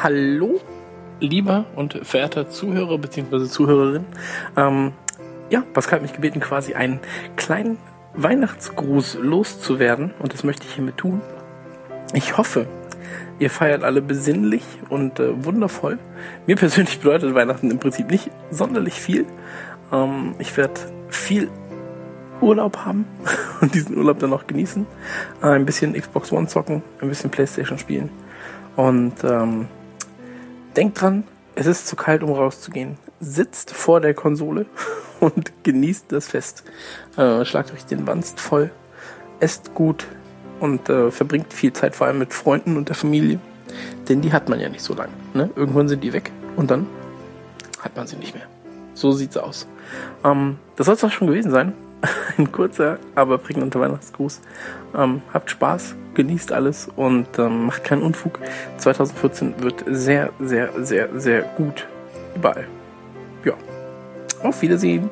Hallo, lieber und verehrter Zuhörer bzw. Zuhörerin. Ähm, ja, Pascal hat mich gebeten, quasi einen kleinen Weihnachtsgruß loszuwerden und das möchte ich hiermit tun. Ich hoffe, ihr feiert alle besinnlich und äh, wundervoll. Mir persönlich bedeutet Weihnachten im Prinzip nicht sonderlich viel. Ähm, ich werde viel Urlaub haben und diesen Urlaub dann auch genießen. Äh, ein bisschen Xbox One zocken, ein bisschen Playstation spielen und ähm, Denkt dran, es ist zu kalt, um rauszugehen. Sitzt vor der Konsole und genießt das Fest. Äh, schlagt euch den Wanst voll, esst gut und äh, verbringt viel Zeit vor allem mit Freunden und der Familie. Denn die hat man ja nicht so lange. Ne? Irgendwann sind die weg und dann hat man sie nicht mehr. So sieht's aus. Ähm, das soll es auch schon gewesen sein. Ein kurzer, aber prägnanter Weihnachtsgruß. Ähm, habt Spaß, genießt alles und ähm, macht keinen Unfug. 2014 wird sehr, sehr, sehr, sehr gut. Überall. Ja. Auf Wiedersehen.